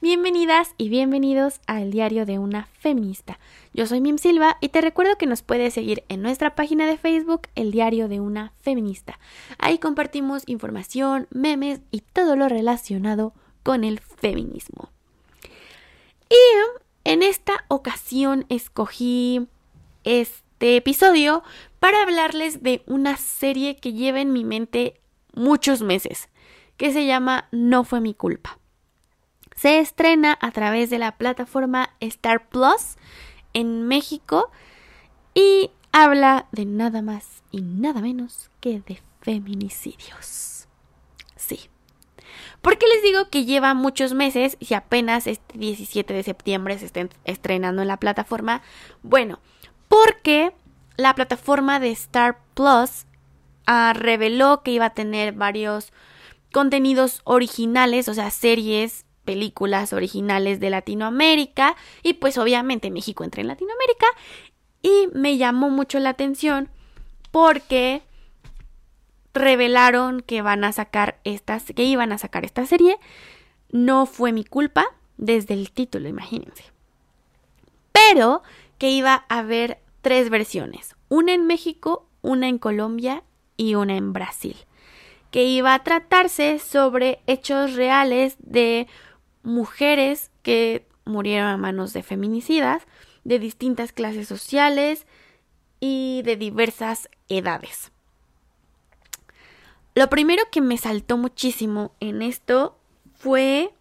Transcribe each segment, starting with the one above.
bienvenidas y bienvenidos al diario de una feminista. Yo soy Mim Silva y te recuerdo que nos puedes seguir en nuestra página de Facebook, El diario de una feminista. Ahí compartimos información, memes y todo lo relacionado con el feminismo. Y en esta ocasión escogí este episodio para hablarles de una serie que lleva en mi mente muchos meses, que se llama No fue mi culpa. Se estrena a través de la plataforma Star Plus en México y habla de nada más y nada menos que de feminicidios. Sí. ¿Por qué les digo que lleva muchos meses y apenas este 17 de septiembre se está estrenando en la plataforma? Bueno, porque la plataforma de Star Plus ah, reveló que iba a tener varios contenidos originales, o sea, series, películas originales de Latinoamérica y pues obviamente México entra en Latinoamérica. Y me llamó mucho la atención porque revelaron que van a sacar estas que iban a sacar esta serie. No fue mi culpa desde el título imagínense. Pero que iba a haber tres versiones, una en México, una en Colombia y una en Brasil, que iba a tratarse sobre hechos reales de mujeres que murieron a manos de feminicidas, de distintas clases sociales y de diversas edades. Lo primero que me saltó muchísimo en esto fue...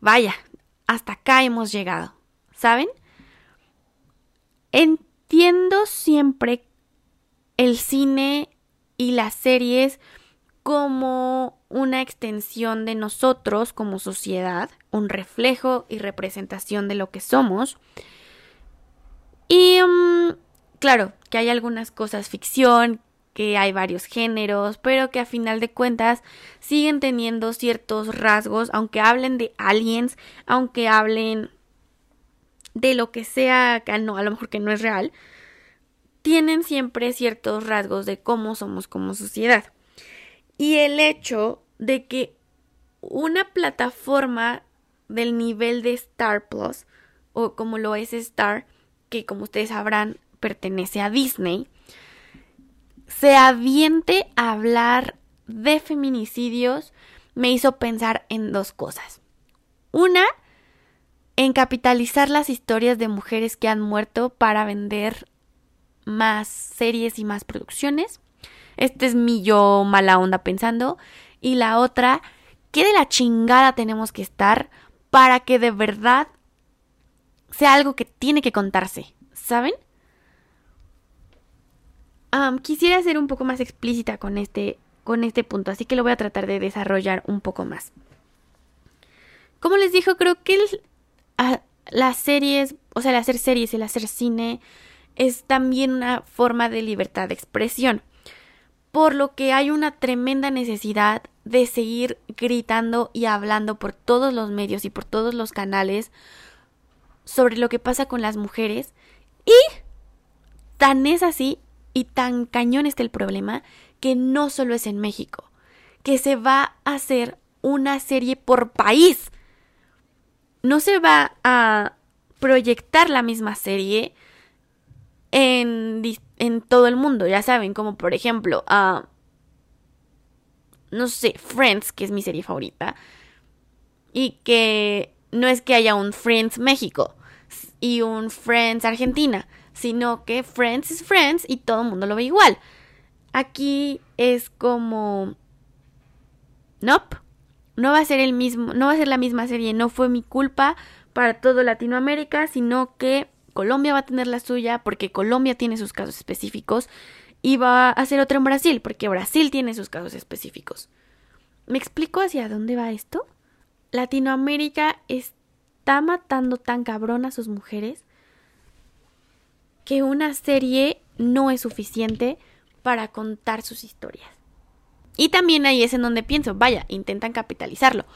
Vaya, hasta acá hemos llegado, ¿saben? Entiendo siempre el cine y las series como una extensión de nosotros como sociedad, un reflejo y representación de lo que somos. Y um, claro, que hay algunas cosas ficción, que hay varios géneros, pero que a final de cuentas siguen teniendo ciertos rasgos, aunque hablen de aliens, aunque hablen de lo que sea, que no, a lo mejor que no es real, tienen siempre ciertos rasgos de cómo somos como sociedad. Y el hecho de que una plataforma del nivel de Star Plus, o como lo es Star, que como ustedes sabrán pertenece a Disney, se aviente a hablar de feminicidios, me hizo pensar en dos cosas. Una, en capitalizar las historias de mujeres que han muerto para vender más series y más producciones. Este es mi yo mala onda pensando. Y la otra, ¿qué de la chingada tenemos que estar para que de verdad sea algo que tiene que contarse? ¿Saben? quisiera ser un poco más explícita con este, con este punto, así que lo voy a tratar de desarrollar un poco más. Como les dijo, creo que las series, o sea, el hacer series, el hacer cine, es también una forma de libertad de expresión. Por lo que hay una tremenda necesidad de seguir gritando y hablando por todos los medios y por todos los canales sobre lo que pasa con las mujeres. Y tan es así y tan cañón está el problema que no solo es en México, que se va a hacer una serie por país no se va a proyectar la misma serie en, todo el mundo, ya saben, como por ejemplo, a no sé, Friends, que es mi serie favorita, y que no es que haya un Friends México y un Friends Argentina, sino que Friends es Friends y todo el mundo lo ve igual. Aquí es como... Nope no va a ser el mismo, no va a ser la misma serie, no fue mi culpa para todo Latinoamérica, sino que Colombia va a tener la suya porque Colombia tiene sus casos específicos y va a hacer otra en Brasil porque Brasil tiene sus casos específicos. ¿Me explico hacia dónde va esto? Latinoamérica está matando tan cabrón a sus mujeres que una serie no es suficiente para contar sus historias. Y también ahí es en donde pienso, vaya, intentan capitalizarlo.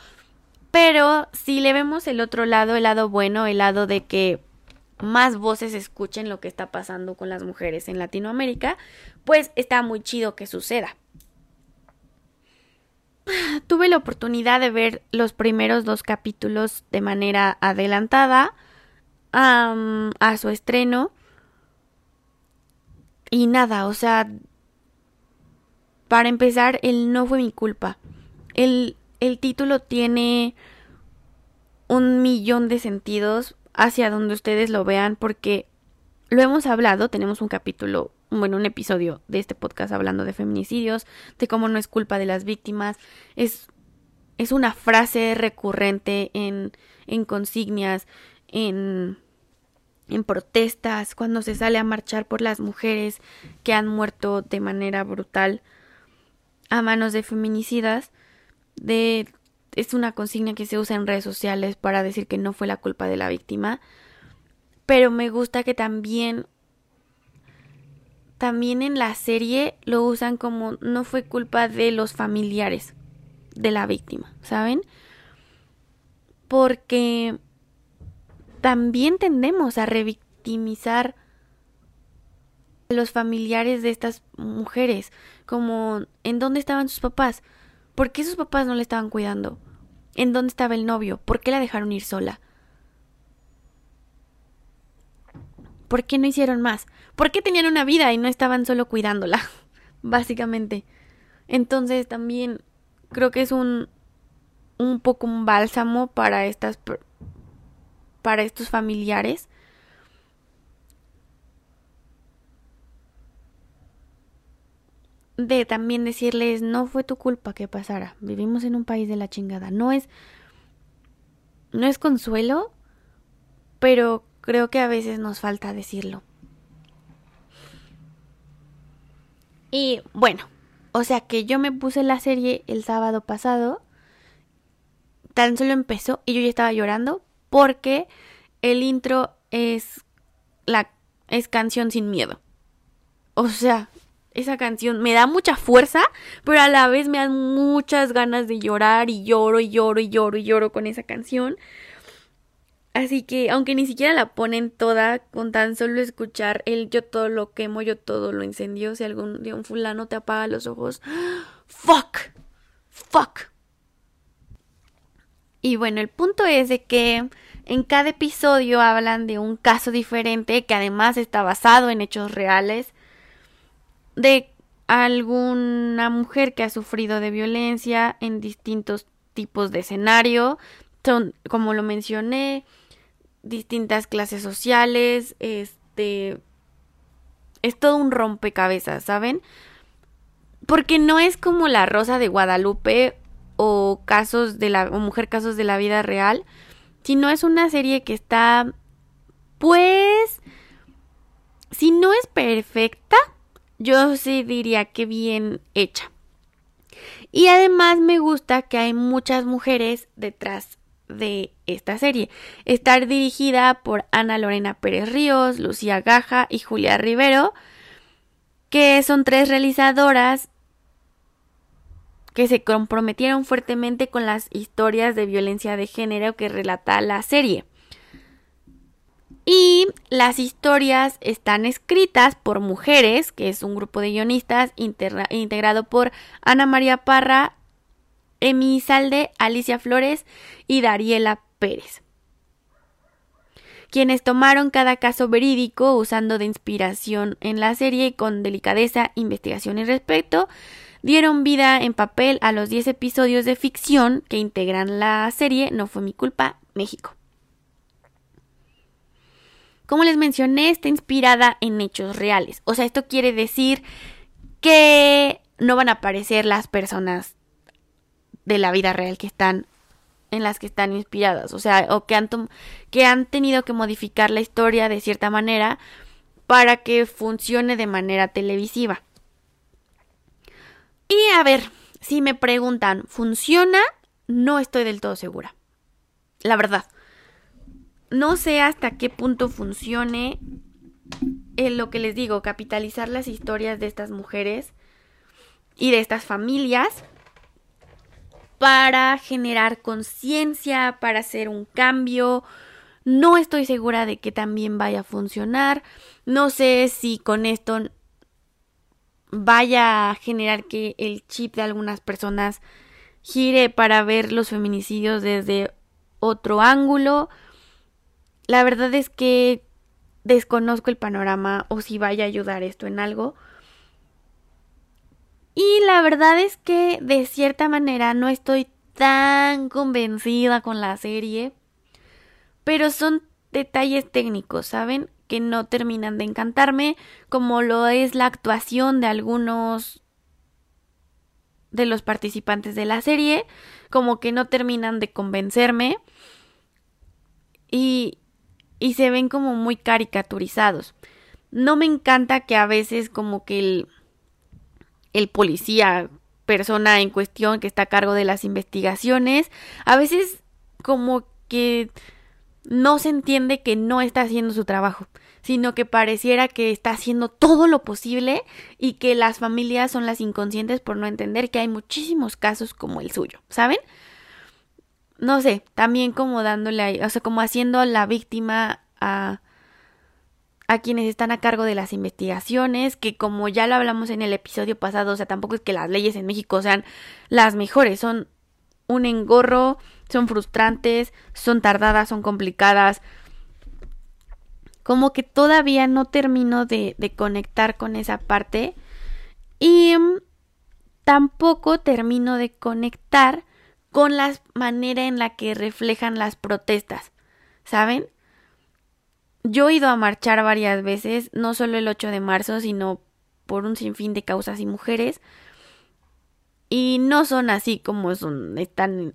Pero si le vemos el otro lado, el lado bueno, el lado de que más voces escuchen lo que está pasando con las mujeres en Latinoamérica, pues está muy chido que suceda. Tuve la oportunidad de ver los primeros dos capítulos de manera adelantada a su estreno. Y nada, o sea, para empezar, él no fue mi culpa. El, el título tiene un millón de sentidos hacia donde ustedes lo vean porque lo hemos hablado, tenemos un capítulo, bueno, un episodio de este podcast hablando de feminicidios, de cómo no es culpa de las víctimas, es, es una frase recurrente en, en consignias, en, en protestas, cuando se sale a marchar por las mujeres que han muerto de manera brutal a manos de feminicidas, de es una consigna que se usa en redes sociales para decir que no fue la culpa de la víctima, pero me gusta que también también en la serie lo usan como no fue culpa de los familiares de la víctima, ¿saben? Porque también tendemos a revictimizar a los familiares de estas mujeres, como en dónde estaban sus papás, por qué sus papás no le estaban cuidando, en dónde estaba el novio, por qué la dejaron ir sola. ¿Por qué no hicieron más? ¿Por qué tenían una vida y no estaban solo cuidándola? Básicamente. Entonces también creo que es un un poco un bálsamo para estas para estos familiares. De también decirles, no fue tu culpa que pasara. Vivimos en un país de la chingada. No es no es consuelo, pero Creo que a veces nos falta decirlo. Y bueno, o sea que yo me puse la serie el sábado pasado. Tan solo empezó y yo ya estaba llorando porque el intro es la es canción sin miedo. O sea, esa canción me da mucha fuerza, pero a la vez me dan muchas ganas de llorar y lloro y lloro y lloro y lloro con esa canción Así que, aunque ni siquiera la ponen toda, con tan solo escuchar el yo todo lo quemo, yo todo lo incendio, si algún día un fulano te apaga los ojos, fuck, fuck. Y bueno, el punto es de que en cada episodio hablan de un caso diferente que además está basado en hechos reales de alguna mujer que ha sufrido de violencia en distintos tipos de escenario. Son, como lo mencioné, distintas clases sociales, este es todo un rompecabezas, ¿saben? Porque no es como la Rosa de Guadalupe o casos de la o mujer casos de la vida real, sino es una serie que está pues si no es perfecta, yo sí diría que bien hecha. Y además me gusta que hay muchas mujeres detrás de esta serie. Estar dirigida por Ana Lorena Pérez Ríos, Lucía Gaja y Julia Rivero, que son tres realizadoras que se comprometieron fuertemente con las historias de violencia de género que relata la serie. Y las historias están escritas por mujeres, que es un grupo de guionistas integrado por Ana María Parra, Emi Salde, Alicia Flores y Dariela Pérez, quienes tomaron cada caso verídico usando de inspiración en la serie con delicadeza, investigación y respeto, dieron vida en papel a los 10 episodios de ficción que integran la serie No fue mi culpa, México. Como les mencioné, está inspirada en hechos reales. O sea, esto quiere decir que no van a aparecer las personas de la vida real que están en las que están inspiradas, o sea, o que han, que han tenido que modificar la historia de cierta manera para que funcione de manera televisiva. Y a ver, si me preguntan, ¿funciona? No estoy del todo segura. La verdad. No sé hasta qué punto funcione en lo que les digo, capitalizar las historias de estas mujeres y de estas familias para generar conciencia, para hacer un cambio. No estoy segura de que también vaya a funcionar. No sé si con esto vaya a generar que el chip de algunas personas gire para ver los feminicidios desde otro ángulo. La verdad es que desconozco el panorama o si vaya a ayudar esto en algo. Y la verdad es que de cierta manera no estoy tan convencida con la serie. Pero son detalles técnicos, ¿saben? Que no terminan de encantarme, como lo es la actuación de algunos de los participantes de la serie, como que no terminan de convencerme y, y se ven como muy caricaturizados. No me encanta que a veces como que el, el policía, persona en cuestión que está a cargo de las investigaciones, a veces como que no se entiende que no está haciendo su trabajo, sino que pareciera que está haciendo todo lo posible y que las familias son las inconscientes por no entender que hay muchísimos casos como el suyo, ¿saben? No sé, también como dándole, o sea, como haciendo la víctima a a quienes están a cargo de las investigaciones, que como ya lo hablamos en el episodio pasado, o sea, tampoco es que las leyes en México sean las mejores, son un engorro, son frustrantes, son tardadas, son complicadas. Como que todavía no termino de, de conectar con esa parte y mm, tampoco termino de conectar con la manera en la que reflejan las protestas, ¿saben? Yo he ido a marchar varias veces, no solo el 8 de marzo, sino por un sinfín de causas y mujeres. Y no son así como son, están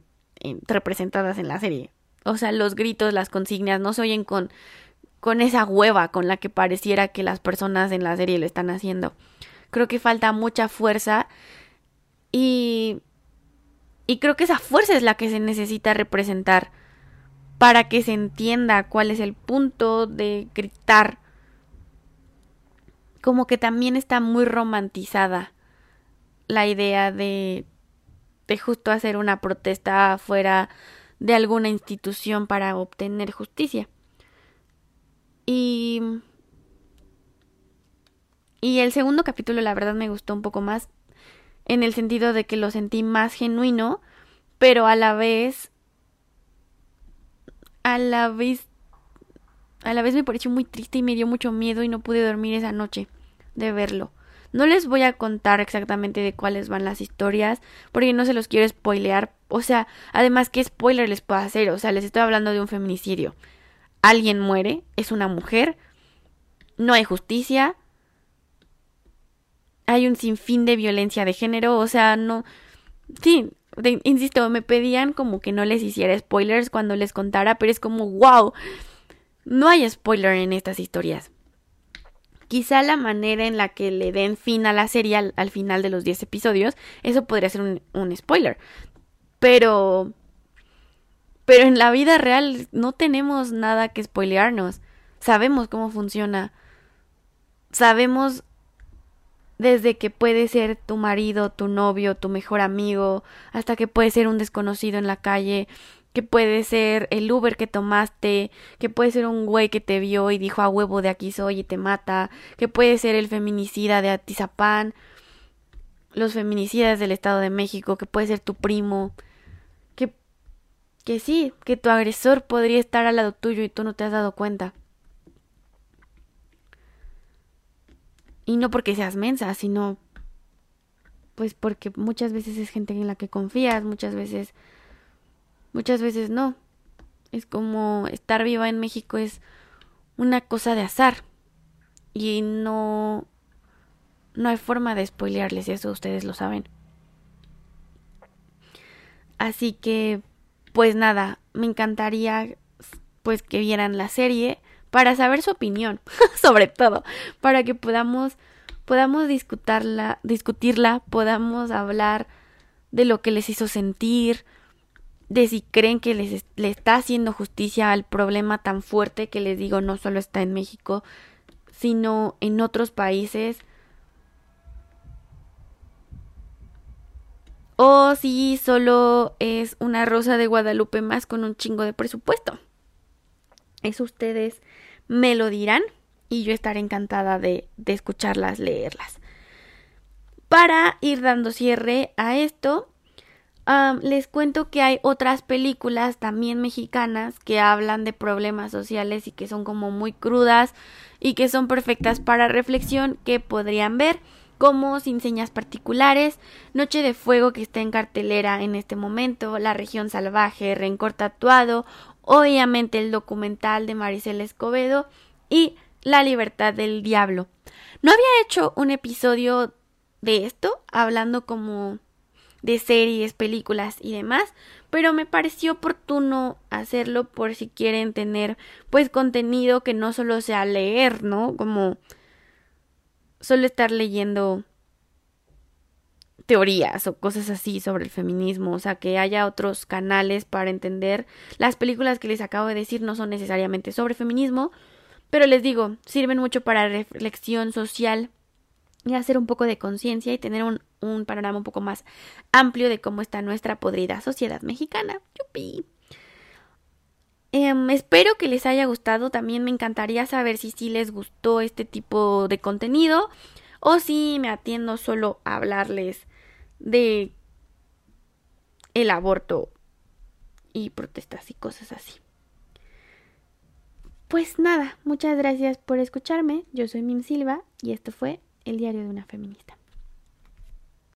representadas en la serie. O sea, los gritos, las consignas no se oyen con, con esa hueva con la que pareciera que las personas en la serie lo están haciendo. Creo que falta mucha fuerza y, y creo que esa fuerza es la que se necesita representar para que se entienda cuál es el punto de gritar. Como que también está muy romantizada la idea de, de justo hacer una protesta fuera de alguna institución para obtener justicia. Y y el segundo capítulo la verdad me gustó un poco más en el sentido de que lo sentí más genuino, pero a la vez a la vez a la vez me pareció muy triste y me dio mucho miedo y no pude dormir esa noche de verlo. No les voy a contar exactamente de cuáles van las historias, porque no se los quiero spoilear. O sea, además, ¿qué spoiler les puedo hacer? O sea, les estoy hablando de un feminicidio. Alguien muere, es una mujer, no hay justicia, hay un sinfín de violencia de género, o sea, no... Sí, insisto, me pedían como que no les hiciera spoilers cuando les contara, pero es como, wow, no hay spoiler en estas historias. Quizá la manera en la que le den fin a la serie al, final de los 10 episodios, eso podría ser un, un spoiler. Pero... Pero en la vida real no tenemos nada que spoilearnos. Sabemos cómo funciona. Sabemos desde que puede ser tu marido, tu novio, tu mejor amigo, hasta que puede ser un desconocido en la calle, que puede ser el Uber que tomaste, que puede ser un güey que te vio y dijo a huevo de aquí soy y te mata, que puede ser el feminicida de Atizapán, los feminicidas del Estado de México, que puede ser tu primo, que que sí, que tu agresor podría estar al lado tuyo y tú no te has dado cuenta. Y no porque seas mensa, sino pues porque muchas veces es gente en la que confías, muchas veces muchas veces no. Es como estar viva en México es una cosa de azar y no no hay forma de spoilearles eso ustedes lo saben. Así que pues nada, me encantaría pues que vieran la serie para saber su opinión, sobre todo, para que podamos podamos discutirla, discutirla, podamos hablar de lo que les hizo sentir, de si creen que les le está haciendo justicia al problema tan fuerte que les digo no solo está en México, sino en otros países. O si solo es una rosa de Guadalupe más con un chingo de presupuesto. Eso ustedes me lo dirán y yo estaré encantada de, de escucharlas, leerlas. Para ir dando cierre a esto, les cuento que hay otras películas también mexicanas que hablan de problemas sociales y que son como muy crudas y que son perfectas para reflexión que podrían ver como Sin Señas Particulares, Noche de Fuego que está en cartelera en este momento, La Región Salvaje, Rencor Tatuado, obviamente el documental de Maricel Escobedo y La Libertad del Diablo. No había hecho un episodio de esto, hablando como de series, películas y demás, pero me pareció oportuno hacerlo por si quieren tener pues contenido que no solo sea leer, ¿no? Como solo estar leyendo teorías o cosas así sobre el feminismo, o sea, que haya otros canales para entender. Las películas que les acabo de decir no son necesariamente sobre feminismo, pero les digo, sirven mucho para reflexión social y hacer un poco de conciencia y tener un, panorama un poco más amplio de cómo está nuestra podrida sociedad mexicana. ¡Yupi! Em, espero que les haya gustado. También me encantaría saber si sí les gustó este tipo de contenido o si me atiendo solo a hablarles de el aborto y protestas y cosas así. Pues nada, muchas gracias por escucharme. Yo soy Mim Silva y esto fue el diario de una feminista.